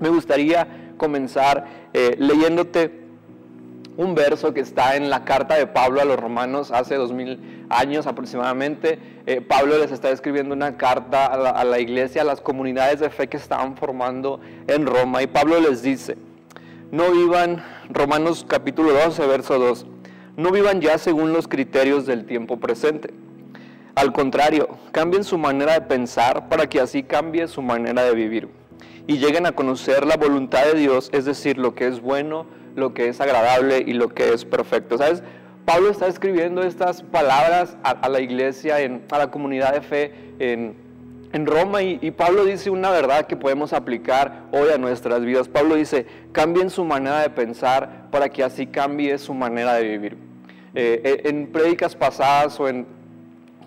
Me gustaría comenzar eh, leyéndote un verso que está en la carta de Pablo a los romanos hace dos mil años aproximadamente. Eh, Pablo les está escribiendo una carta a la, a la iglesia, a las comunidades de fe que estaban formando en Roma. Y Pablo les dice, no vivan, Romanos capítulo 12, verso 2, no vivan ya según los criterios del tiempo presente. Al contrario, cambien su manera de pensar para que así cambie su manera de vivir y lleguen a conocer la voluntad de Dios, es decir, lo que es bueno, lo que es agradable y lo que es perfecto. ¿Sabes? Pablo está escribiendo estas palabras a, la iglesia, en, a la comunidad de fe en, en Roma y, Pablo dice una verdad que podemos aplicar hoy a nuestras vidas. Pablo dice, cambien su manera de pensar para que así cambie su manera de vivir. Eh, en prédicas pasadas o en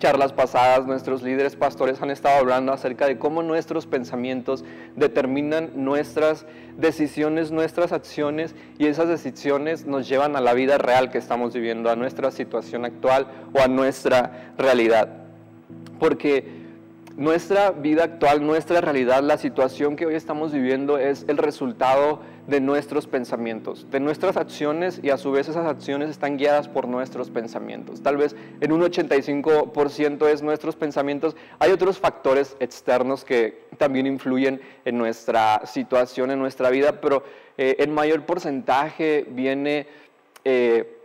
charlas pasadas, nuestros líderes pastores han estado hablando acerca de cómo nuestros pensamientos determinan nuestras decisiones, nuestras acciones y esas decisiones nos llevan a la vida real que estamos viviendo, a nuestra situación actual o a nuestra realidad. Porque nuestra vida actual, nuestra realidad, la situación que hoy estamos viviendo es el resultado de nuestros pensamientos, de nuestras acciones y a su vez esas acciones están guiadas por nuestros pensamientos. Tal vez en un 85% es nuestros pensamientos. Hay otros factores externos que también influyen en nuestra situación, en nuestra vida, pero eh, en mayor porcentaje viene eh,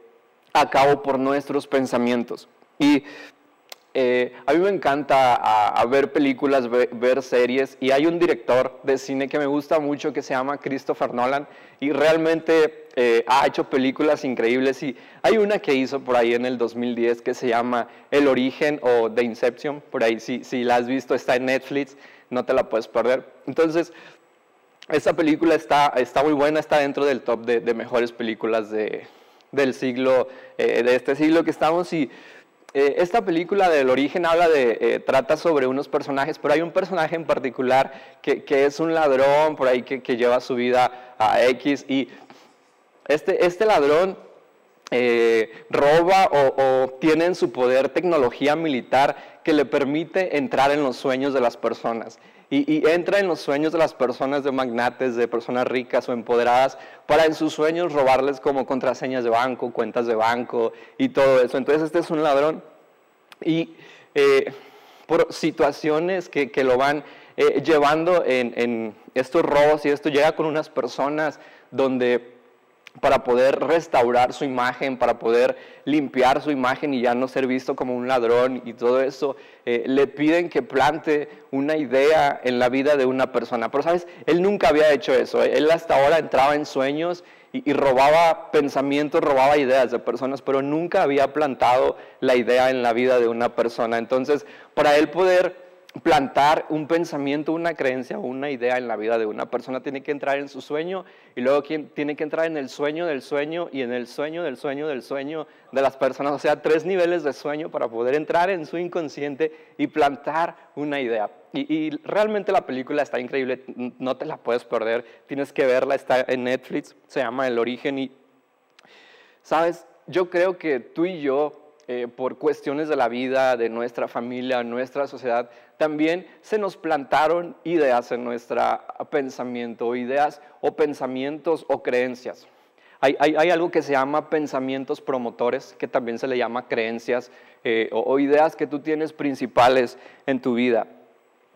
a cabo por nuestros pensamientos. Y eh, a mí me encanta ver películas, ver, series y hay un director de cine que me gusta mucho que se llama Christopher Nolan y realmente eh, ha hecho películas increíbles y hay una que hizo por ahí en el 2010 que se llama El Origen o The Inception, por ahí si, la has visto está en Netflix, no te la puedes perder. Entonces, esta película está, está muy buena, está dentro del top de, mejores películas de, del siglo, eh, de este siglo que estamos y eh, esta película del origen habla de, eh, trata sobre unos personajes, pero hay un personaje en particular que, es un ladrón por ahí que, lleva su vida a X y este, este ladrón eh, roba o, tiene en su poder tecnología militar que le permite entrar en los sueños de las personas y, entra en los sueños de las personas de magnates, de personas ricas o empoderadas, para en sus sueños robarles como contraseñas de banco, cuentas de banco y todo eso. Entonces este es un ladrón y eh, por situaciones que, lo van eh, llevando en, en estos robos y esto llega con unas personas donde para poder restaurar su imagen, para poder limpiar su imagen y ya no ser visto como un ladrón y todo eso, eh, le piden que plante una idea en la vida de una persona. Pero sabes, él nunca había hecho eso. Él hasta ahora entraba en sueños y, y robaba pensamientos, robaba ideas de personas, pero nunca había plantado la idea en la vida de una persona. Entonces, para él poder plantar un pensamiento, una creencia o una idea en la vida de una persona, tiene que entrar en su sueño y luego tiene que entrar en el sueño del sueño y en el sueño del sueño del sueño de las personas, o sea, tres niveles de sueño para poder entrar en su inconsciente y plantar una idea. Y, realmente la película está increíble, no te la puedes perder, tienes que verla, está en Netflix, se llama El origen y, sabes, yo creo que tú y yo eh, por cuestiones de la vida, de nuestra familia, nuestra sociedad, también se nos plantaron ideas en nuestro pensamiento, ideas o pensamientos o creencias. Hay, algo que se llama pensamientos promotores, que también se le llama creencias eh, o ideas que tú tienes principales en tu vida.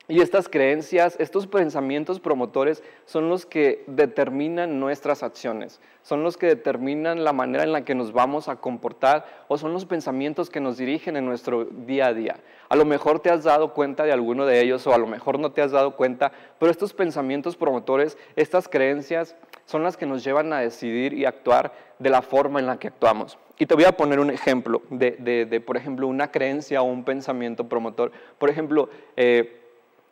Y estas creencias, estos pensamientos promotores son los que determinan nuestras acciones, son los que determinan la manera en la que nos vamos a comportar o son los pensamientos que nos dirigen en nuestro día a día. A lo mejor te has dado cuenta de alguno de ellos o a lo mejor no te has dado cuenta, pero estos pensamientos promotores, estas creencias son las que nos llevan a decidir y actuar de la forma en la que actuamos. Y te voy a poner un ejemplo de, por ejemplo, una creencia o un pensamiento promotor. Por ejemplo, eh,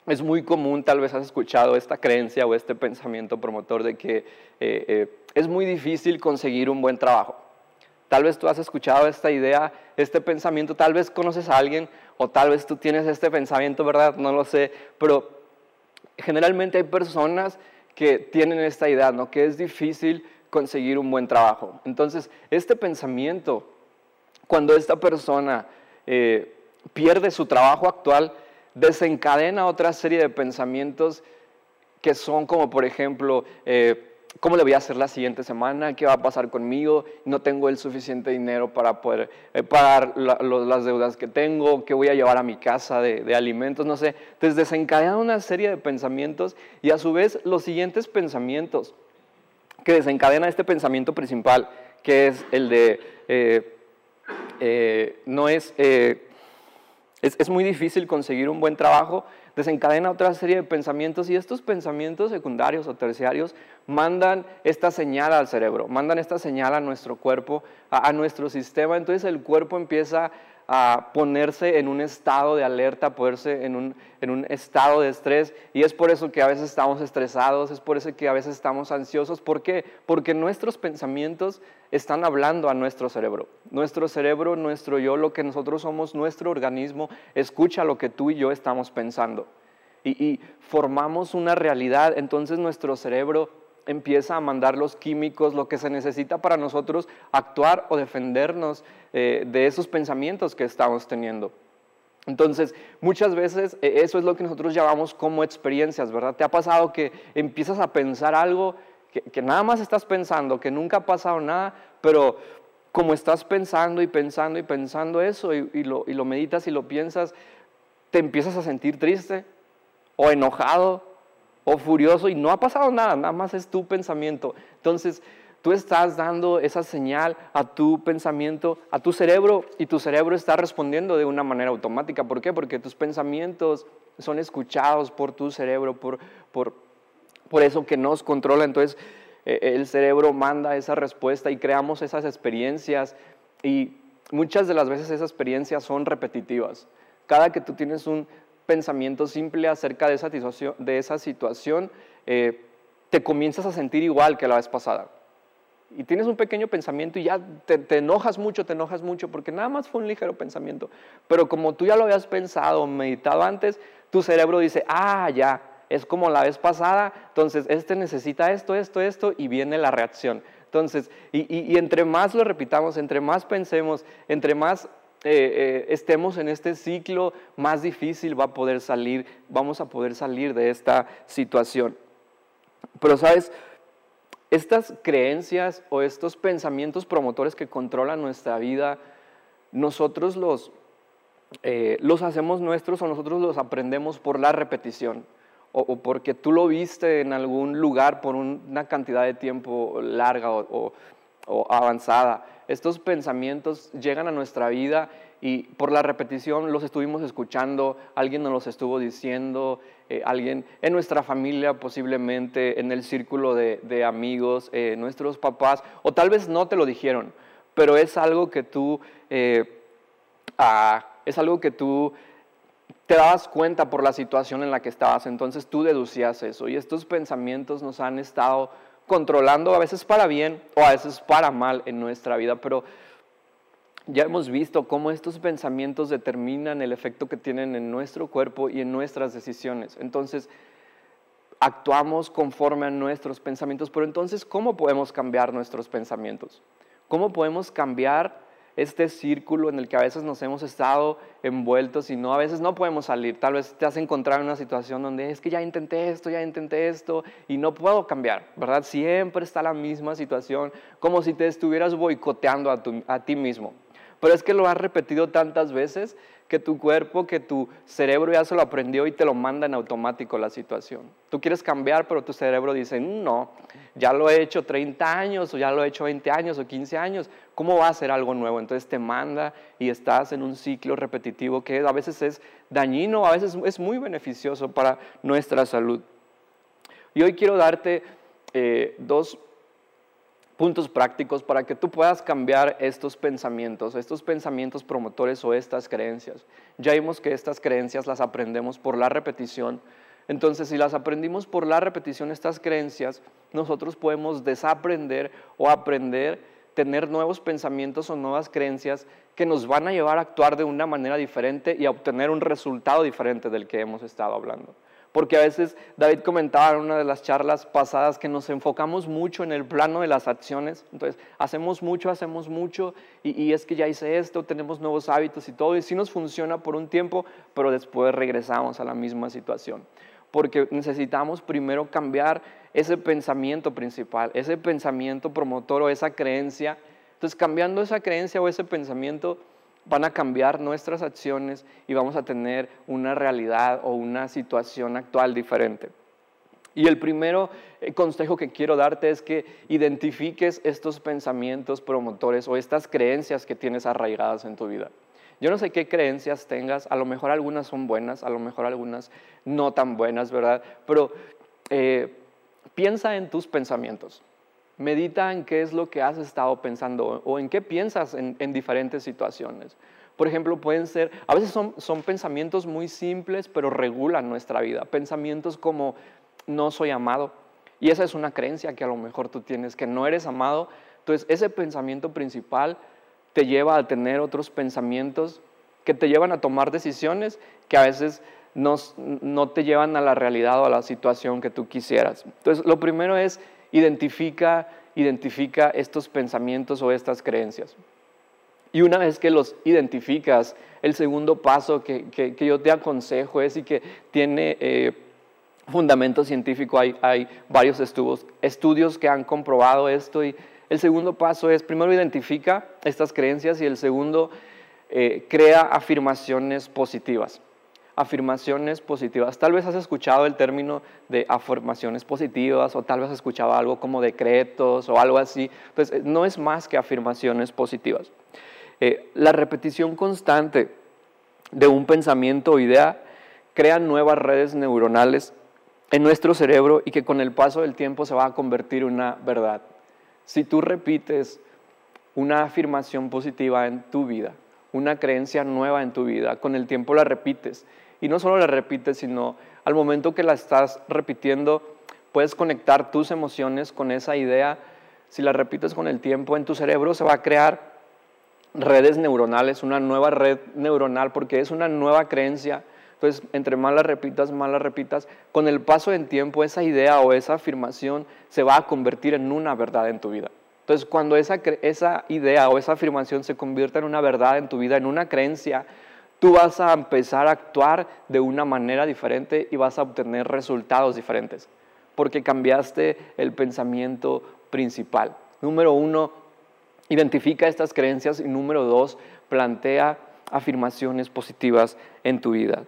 es muy común, tal vez has escuchado esta creencia o este pensamiento promotor de que eh, eh, es muy difícil conseguir un buen trabajo. Tal vez tú has escuchado esta idea, este pensamiento, tal vez conoces a alguien o tal vez tú tienes este pensamiento, ¿verdad? No lo sé, pero generalmente hay personas que tienen esta idea, ¿no? Que es difícil conseguir un buen trabajo. Entonces, este pensamiento, cuando esta persona eh, pierde su trabajo actual, desencadena otra serie de pensamientos que son como, por ejemplo, eh, ¿Cómo le voy a hacer la siguiente semana? ¿Qué va a pasar conmigo? No tengo el suficiente dinero para poder eh, pagar las deudas que tengo. ¿Qué voy a llevar a mi casa de, alimentos? No sé. Entonces desencadena una serie de pensamientos y a su vez los siguientes pensamientos que desencadena este pensamiento principal, que es el de, eh, no es, es, muy difícil conseguir un buen trabajo, desencadena otra serie de pensamientos y estos pensamientos secundarios o terciarios mandan esta señal al cerebro, mandan esta señal a nuestro cuerpo, a, nuestro sistema, entonces el cuerpo empieza a ponerse en un estado de alerta, ponerse en un, en un estado de estrés y es por eso que a veces estamos estresados, es por eso que a veces estamos ansiosos. ¿Por qué? Porque nuestros pensamientos están hablando a nuestro cerebro. Nuestro cerebro, nuestro yo, lo que nosotros somos, nuestro organismo, escucha lo que tú y yo estamos pensando. Y, y formamos una realidad, entonces nuestro cerebro empieza a mandar los químicos, lo que se necesita para nosotros actuar o defendernos eh, de esos pensamientos que estamos teniendo. Entonces, muchas veces eh, eso es lo que nosotros llamamos como experiencias, ¿verdad? ¿Te ha pasado que empiezas a pensar algo que, nada más estás pensando, que nunca ha pasado nada, pero como estás pensando y pensando y pensando eso y, lo, y lo meditas y lo piensas, te empiezas a sentir triste o enojado o furioso y no ha pasado nada, nada más es tu pensamiento. Entonces, tú estás dando esa señal a tu pensamiento, a tu cerebro, y tu cerebro está respondiendo de una manera automática. ¿Por qué? Porque tus pensamientos son escuchados por tu cerebro, por, por, por eso que nos controla. Entonces, eh, el cerebro manda esa respuesta y creamos esas experiencias y muchas de las veces esas experiencias son repetitivas. Cada que tú tienes un pensamiento simple acerca de esa de esa situación eh, te comienzas a sentir igual que la vez pasada y tienes un pequeño pensamiento y ya te, enojas mucho, te enojas mucho, porque nada más fue un ligero pensamiento. Pero como tú ya lo habías pensado, meditado antes, tu cerebro dice, ah, ya, es como la vez pasada, entonces este necesita esto, esto, esto, y viene la reacción. Entonces, y, entre más lo repitamos, entre más pensemos, entre más eh, eh, estemos en este ciclo, más difícil va a poder salir, vamos a poder salir de esta situación. Pero sabes, estas creencias o estos pensamientos promotores que controlan nuestra vida, nosotros los, eh, los hacemos nuestros o nosotros los aprendemos por la repetición o, porque tú lo viste en algún lugar por una cantidad de tiempo larga o avanzada. Estos pensamientos llegan a nuestra vida y por la repetición los estuvimos escuchando, alguien nos los estuvo diciendo, eh, alguien en nuestra familia posiblemente, en el círculo de, amigos, eh, nuestros papás, o tal vez no te lo dijeron, pero es algo que tú, eh, ah, es algo que tú te dabas cuenta por la situación en la que estabas, entonces tú deducías eso y estos pensamientos nos han estado controlando a veces para bien o a veces para mal en nuestra vida, pero ya hemos visto cómo estos pensamientos determinan el efecto que tienen en nuestro cuerpo y en nuestras decisiones. Entonces, actuamos conforme a nuestros pensamientos, pero entonces, ¿cómo podemos cambiar nuestros pensamientos? ¿Cómo podemos cambiar este círculo en el que a veces nos hemos estado envueltos y no, a veces no podemos salir? Tal vez te has encontrado en una situación donde es que ya intenté esto, ya intenté esto y no puedo cambiar, ¿verdad? Siempre está la misma situación, como si te estuvieras boicoteando a, a ti mismo. Pero es que lo has repetido tantas veces que tu cuerpo, que tu cerebro ya se lo aprendió y te lo manda en automático la situación. Tú quieres cambiar, pero tu cerebro dice, no, ya lo he hecho 30 años o ya lo he hecho 20 años o 15 años, ¿cómo va a ser algo nuevo? Entonces te manda y estás en un ciclo repetitivo que a veces es dañino, a veces es muy beneficioso para nuestra salud. Y hoy quiero darte eh, dos puntos prácticos para que tú puedas cambiar estos pensamientos, estos pensamientos promotores o estas creencias. Ya vimos que estas creencias las aprendemos por la repetición. Entonces, si las aprendimos por la repetición, estas creencias, nosotros podemos desaprender o aprender, tener nuevos pensamientos o nuevas creencias que nos van a llevar a actuar de una manera diferente y a obtener un resultado diferente del que hemos estado hablando. Porque a veces David comentaba en una de las charlas pasadas que nos enfocamos mucho en el plano de las acciones. Entonces, hacemos mucho, hacemos mucho y, es que ya hice esto, tenemos nuevos hábitos y todo. Y sí nos funciona por un tiempo, pero después regresamos a la misma situación. porque necesitamos primero cambiar ese pensamiento principal, ese pensamiento promotor o esa creencia. Entonces, cambiando esa creencia o ese pensamiento, van a cambiar nuestras acciones y vamos a tener una realidad o una situación actual diferente. Y el primero eh, consejo que quiero darte es que identifiques estos pensamientos promotores o estas creencias que tienes arraigadas en tu vida. Yo no sé qué creencias tengas, a lo mejor algunas son buenas, a lo mejor algunas no tan buenas, ¿verdad? Pero eh, piensa en tus pensamientos. Medita en qué es lo que has estado pensando o en qué piensas en, diferentes situaciones. Por ejemplo, pueden ser, a veces son, son pensamientos muy simples, pero regulan nuestra vida. Pensamientos como, no soy amado. Y esa es una creencia que a lo mejor tú tienes, que no eres amado. Entonces, ese pensamiento principal te lleva a tener otros pensamientos que te llevan a tomar decisiones que a veces no, no te llevan a la realidad o a la situación que tú quisieras. Entonces, lo primero es identifica, identifica estos pensamientos o estas creencias. Y una vez que los identificas, el segundo paso que, yo te aconsejo es y que tiene eh, fundamento científico, hay, hay varios estudios, estudios que han comprobado esto y el segundo paso es, primero identifica estas creencias y el segundo, eh, crea afirmaciones positivas afirmaciones positivas. Tal vez has escuchado el término de afirmaciones positivas o tal vez has escuchado algo como decretos o algo así. Entonces, eh, no es más que afirmaciones positivas. Eh, la repetición constante de un pensamiento o idea crea nuevas redes neuronales en nuestro cerebro y que con el paso del tiempo se va a convertir en una verdad. Si tú repites una afirmación positiva en tu vida, una creencia nueva en tu vida, con el tiempo la repites y no solo la repites, sino al momento que la estás repitiendo, puedes conectar tus emociones con esa idea. Si la repites con el tiempo, en tu cerebro se va a crear redes neuronales, una nueva red neuronal, porque es una nueva creencia. Entonces, entre más la repitas, más la repitas, con el paso del tiempo, esa idea o esa afirmación se va a convertir en una verdad en tu vida. Entonces, cuando esa, esa idea o esa afirmación se convierta en una verdad en tu vida, en una creencia, tú vas a empezar a actuar de una manera diferente y vas a obtener resultados diferentes, porque cambiaste el pensamiento principal. Número uno, identifica estas creencias y número dos, plantea afirmaciones positivas en tu vida.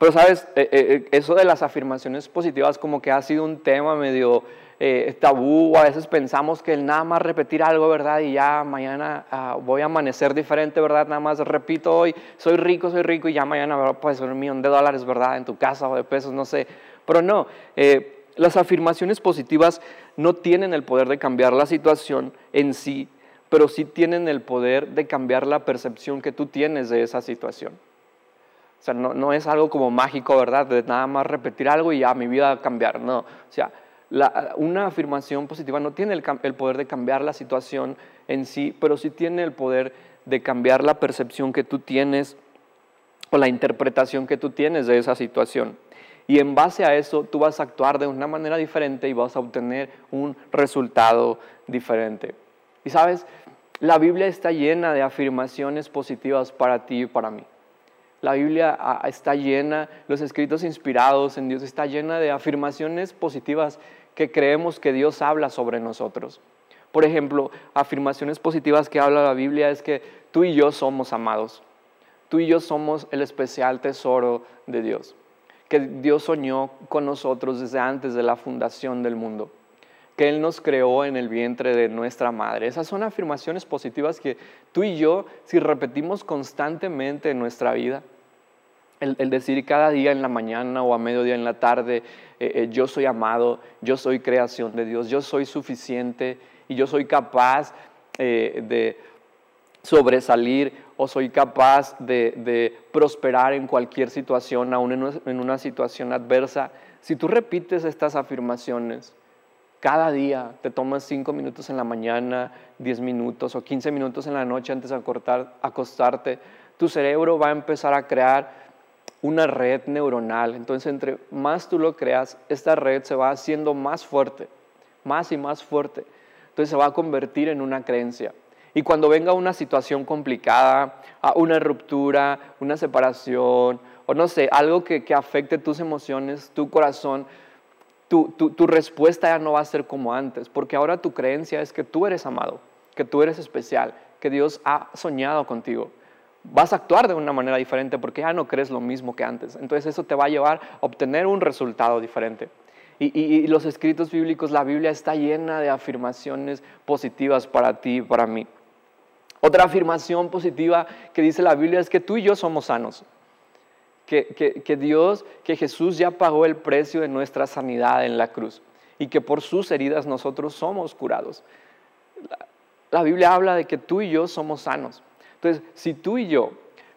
Pero sabes, eh, eh, eh, eso de las afirmaciones positivas como que ha sido un tema medio eh, tabú, a veces pensamos que el nada más repetir algo, ¿verdad? Y ya mañana ah, voy a amanecer diferente, ¿verdad? Nada más repito hoy, soy rico, soy rico, y ya mañana puede ser un millón de dólares, ¿verdad? En tu casa o de pesos, no sé. Pero no, las afirmaciones positivas no tienen el poder de cambiar la situación en sí, pero sí tienen el poder de cambiar la percepción que tú tienes de esa situación. O sea, no, es algo como mágico, ¿verdad? De nada más repetir algo y ya mi vida va a cambiar. No, o sea, una afirmación positiva no tiene el, poder de cambiar la situación en sí, pero sí tiene el poder de cambiar la percepción que tú tienes o la interpretación que tú tienes de esa situación. Y en base a eso tú vas a actuar de una manera diferente y vas a obtener un resultado diferente. Y sabes, la Biblia está llena de afirmaciones positivas para ti y para mí. La Biblia está llena, los escritos inspirados en Dios está llena de afirmaciones positivas que creemos que Dios habla sobre nosotros. Por ejemplo, afirmaciones positivas que habla la Biblia es que tú y yo somos amados. Tú y yo somos el especial tesoro de Dios. Que Dios soñó con nosotros desde antes de la fundación del mundo. Que Él nos creó en el vientre de nuestra madre. Esas son afirmaciones positivas que tú y yo, si repetimos constantemente en nuestra vida, el, decir cada día en la mañana o a mediodía en la tarde, eh, eh, yo soy amado, yo soy creación de Dios, yo soy suficiente y yo soy capaz eh, de sobresalir o soy capaz de, prosperar en cualquier situación, aún en en una situación adversa. Si tú repites estas afirmaciones, cada día te tomas cinco minutos en la mañana, diez minutos o quince minutos en la noche antes de acostarte, tu cerebro va a empezar a crear una red neuronal. Entonces, entre más tú lo creas, esta red se va haciendo más fuerte, más y más fuerte. Entonces se va a convertir en una creencia. Y cuando venga una situación complicada, una ruptura, una separación, o no sé, algo que, afecte tus emociones, tu corazón, tu, tu respuesta ya no va a ser como antes, porque ahora tu creencia es que tú eres amado, que tú eres especial, que Dios ha soñado contigo vas a actuar de una manera diferente porque ya no crees lo mismo que antes. Entonces eso te va a llevar a obtener un resultado diferente. Y, los escritos bíblicos, la Biblia está llena de afirmaciones positivas para ti y para mí. Otra afirmación positiva que dice la Biblia es que tú y yo somos sanos. Que, Dios, que Jesús ya pagó el precio de nuestra sanidad en la cruz y que por sus heridas nosotros somos curados. la Biblia habla de que tú y yo somos sanos. Entonces, si tú y yo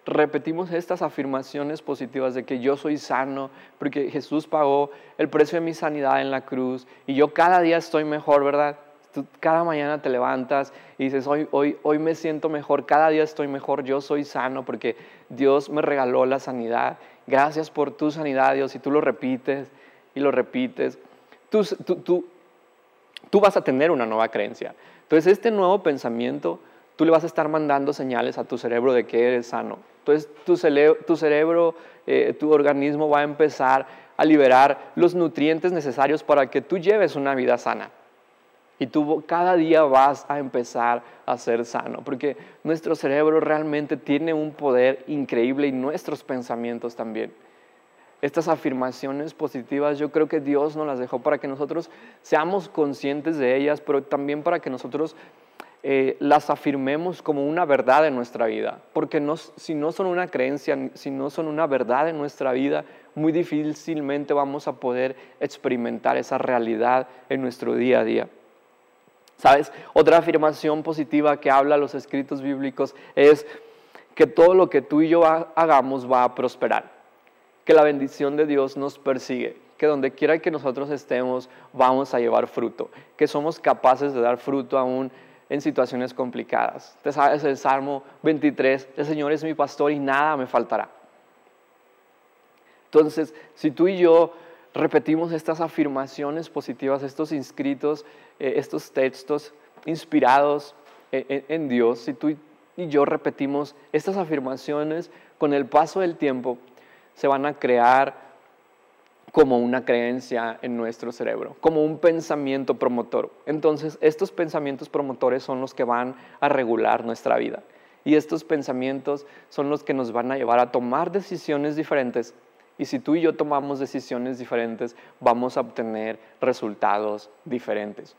repetimos estas afirmaciones positivas de que yo soy sano, porque Jesús pagó el precio de mi sanidad en la cruz y yo cada día estoy mejor, ¿verdad? Tú cada mañana te levantas y dices, hoy, hoy, hoy me siento mejor, cada día estoy mejor, yo soy sano porque Dios me regaló la sanidad. Gracias por tu sanidad, Dios. Y tú lo repites y lo repites, tú, tú, tú vas a tener una nueva creencia. Entonces, este nuevo pensamiento tú le vas a estar mandando señales a tu cerebro de que eres sano. Entonces tu, tu cerebro, eh, tu organismo va a empezar a liberar los nutrientes necesarios para que tú lleves una vida sana. Y tú cada día vas a empezar a ser sano, porque nuestro cerebro realmente tiene un poder increíble y nuestros pensamientos también. Estas afirmaciones positivas yo creo que Dios nos las dejó para que nosotros seamos conscientes de ellas, pero también para que nosotros eh, las afirmemos como una verdad en nuestra vida, porque si no son una creencia, si no son una verdad en nuestra vida, muy difícilmente vamos a poder experimentar esa realidad en nuestro día a día. ¿Sabes? Otra afirmación positiva que habla los escritos bíblicos es que todo lo que tú y yo hagamos va a prosperar, que la bendición de Dios nos persigue, que donde quiera que nosotros estemos vamos a llevar fruto, que somos capaces de dar fruto aún en situaciones complicadas. Te sabes el Salmo 23, el Señor es mi pastor y nada me faltará. Entonces, si tú y yo repetimos estas afirmaciones positivas, estos inscritos, eh, estos textos inspirados en, en Dios, si tú y yo repetimos estas afirmaciones, con el paso del tiempo se van a crear como una creencia en nuestro cerebro, como un pensamiento promotor. Entonces, estos pensamientos promotores son los que van a regular nuestra vida. Y estos pensamientos son los que nos van a llevar a tomar decisiones diferentes. Y si tú y yo tomamos decisiones diferentes, vamos a obtener resultados diferentes.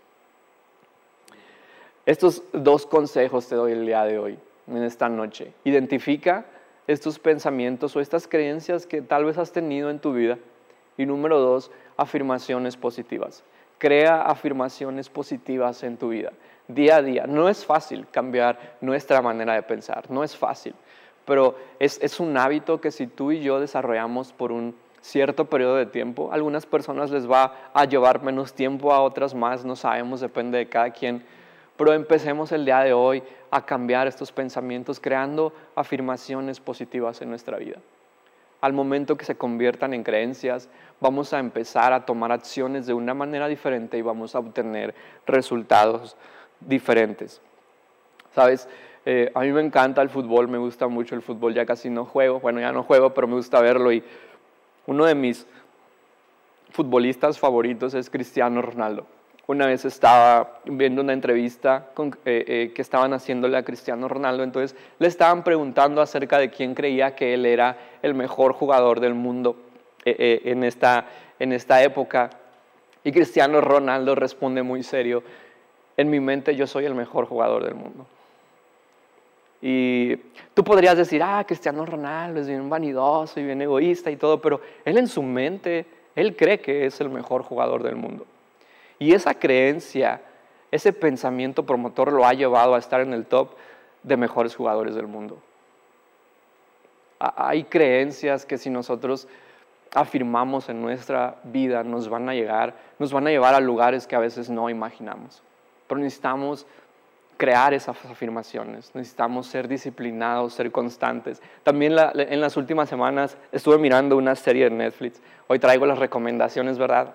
Estos dos consejos te doy el día de hoy, en esta noche. Identifica estos pensamientos o estas creencias que tal vez has tenido en tu vida y número dos, afirmaciones positivas. Crea afirmaciones positivas en tu vida, día a día. No es fácil cambiar nuestra manera de pensar, no es fácil, pero es, un hábito que si tú y yo desarrollamos por un cierto periodo de tiempo, algunas personas les va a llevar menos tiempo, a otras más, no sabemos, depende de cada quien, pero empecemos el día de hoy a cambiar estos pensamientos creando afirmaciones positivas en nuestra vida. Al momento que se conviertan en creencias, vamos a empezar a tomar acciones de una manera diferente y vamos a obtener resultados diferentes. Sabes, eh, a mí me encanta el fútbol, me gusta mucho el fútbol, ya casi no juego, bueno, ya no juego, pero me gusta verlo y uno de mis futbolistas favoritos es Cristiano Ronaldo una vez estaba viendo una entrevista eh, eh, que estaban haciéndole a Cristiano Ronaldo, entonces le estaban preguntando acerca de quién creía que él era el mejor jugador del mundo en, esta, en esta época. Y Cristiano Ronaldo responde muy serio, en mi mente yo soy el mejor jugador del mundo. Y tú podrías decir, ah, Cristiano Ronaldo es bien vanidoso y bien egoísta y todo, pero él en su mente, él cree que es el mejor jugador del mundo. Y esa creencia, ese pensamiento promotor lo ha llevado a estar en el top de mejores jugadores del mundo. Hay creencias que si nosotros afirmamos en nuestra vida nos van a llegar, nos van a llevar a lugares que a veces no imaginamos. Pero necesitamos crear esas afirmaciones, necesitamos ser disciplinados, ser constantes. También en las últimas semanas estuve mirando una serie de Netflix, hoy traigo las recomendaciones, ¿verdad?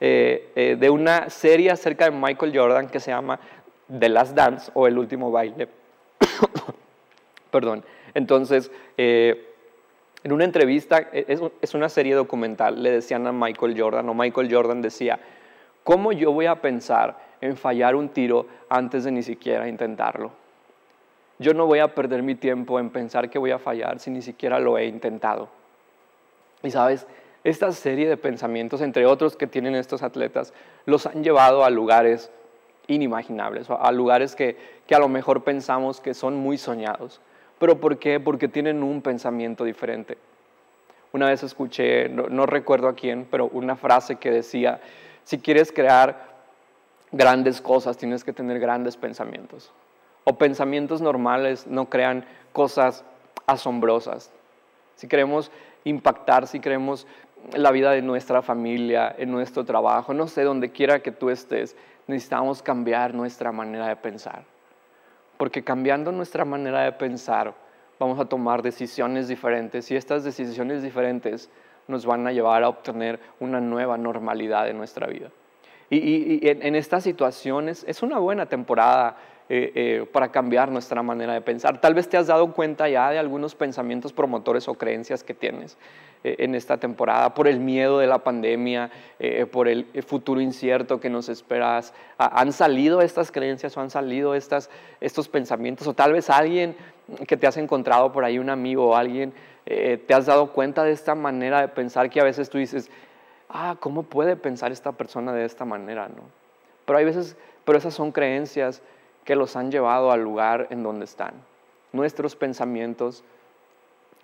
Eh, eh, de una serie acerca de Michael Jordan que se llama The Last Dance o El Último Baile. Perdón. Entonces, eh, En una entrevista, e, es, una serie documental, le decían a Michael Jordan, o Michael Jordan decía, ¿cómo yo voy a pensar en fallar un tiro antes de ni siquiera intentarlo? Yo no voy a perder mi tiempo en pensar que voy a fallar si ni siquiera lo he intentado. Y sabes, esta serie de pensamientos, entre otros que tienen estos atletas, los han llevado a lugares inimaginables, a lugares que, a lo mejor pensamos que son muy soñados. ¿Pero por qué? Porque tienen un pensamiento diferente. Una vez escuché, no, recuerdo a quién, pero una frase que decía, si quieres crear grandes cosas, tienes que tener grandes pensamientos. O pensamientos normales no crean cosas asombrosas. Si queremos impactar, si queremos la vida de nuestra familia, en nuestro trabajo, no sé, donde quiera que tú estés, necesitamos cambiar nuestra manera de pensar. Porque cambiando nuestra manera de pensar, vamos a tomar decisiones diferentes y estas decisiones diferentes nos van a llevar a obtener una nueva normalidad en nuestra vida. Y, en, estas situaciones es una buena temporada eh, eh, para cambiar nuestra manera de pensar. Tal vez te has dado cuenta ya de algunos pensamientos promotores o creencias que tienes. Eh, en esta temporada, por el miedo de la pandemia, eh, por el futuro incierto que nos esperas. ¿Han salido estas creencias o han salido estas, estos pensamientos? O tal vez alguien que te has encontrado por ahí, un amigo o alguien, eh, te has dado cuenta de esta manera de pensar que a veces tú dices, ah, ¿cómo puede pensar esta persona de esta manera? ¿no? Pero hay veces, pero esas son creencias que los han llevado al lugar en donde están. Nuestros pensamientos,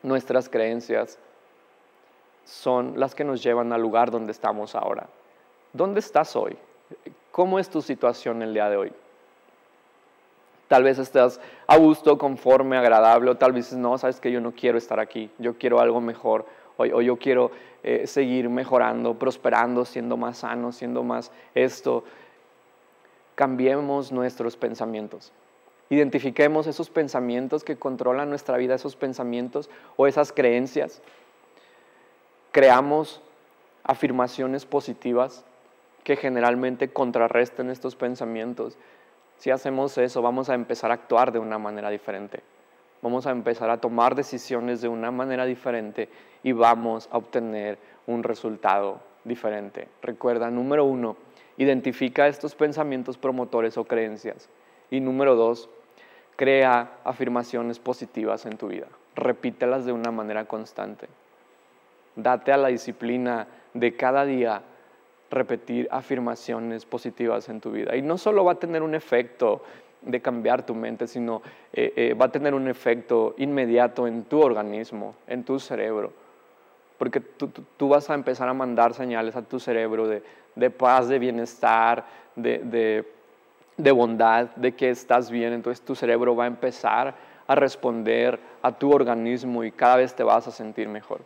nuestras creencias, son las que nos llevan al lugar donde estamos ahora. ¿Dónde estás hoy? ¿Cómo es tu situación el día de hoy? Tal vez estás a gusto, conforme, agradable, o tal vez no, sabes que yo no quiero estar aquí, yo quiero algo mejor, o, yo quiero eh, seguir mejorando, prosperando, siendo más sano, siendo más esto. Cambiemos nuestros pensamientos. Identifiquemos esos pensamientos que controlan nuestra vida, esos pensamientos o esas creencias creamos afirmaciones positivas que generalmente contrarresten estos pensamientos. Si hacemos eso, vamos a empezar a actuar de una manera diferente. Vamos a empezar a tomar decisiones de una manera diferente y vamos a obtener un resultado diferente. Recuerda, número uno, identifica estos pensamientos promotores o creencias. Y número dos, crea afirmaciones positivas en tu vida. Repítelas de una manera constante. Date a la disciplina de cada día repetir afirmaciones positivas en tu vida. Y no solo va a tener un efecto de cambiar tu mente, sino eh, eh, va a tener un efecto inmediato en tu organismo, en tu cerebro. Porque tú, vas a empezar a mandar señales a tu cerebro de, paz, de bienestar, de, de bondad, de que estás bien. Entonces tu cerebro va a empezar a responder a tu organismo y cada vez te vas a sentir mejor.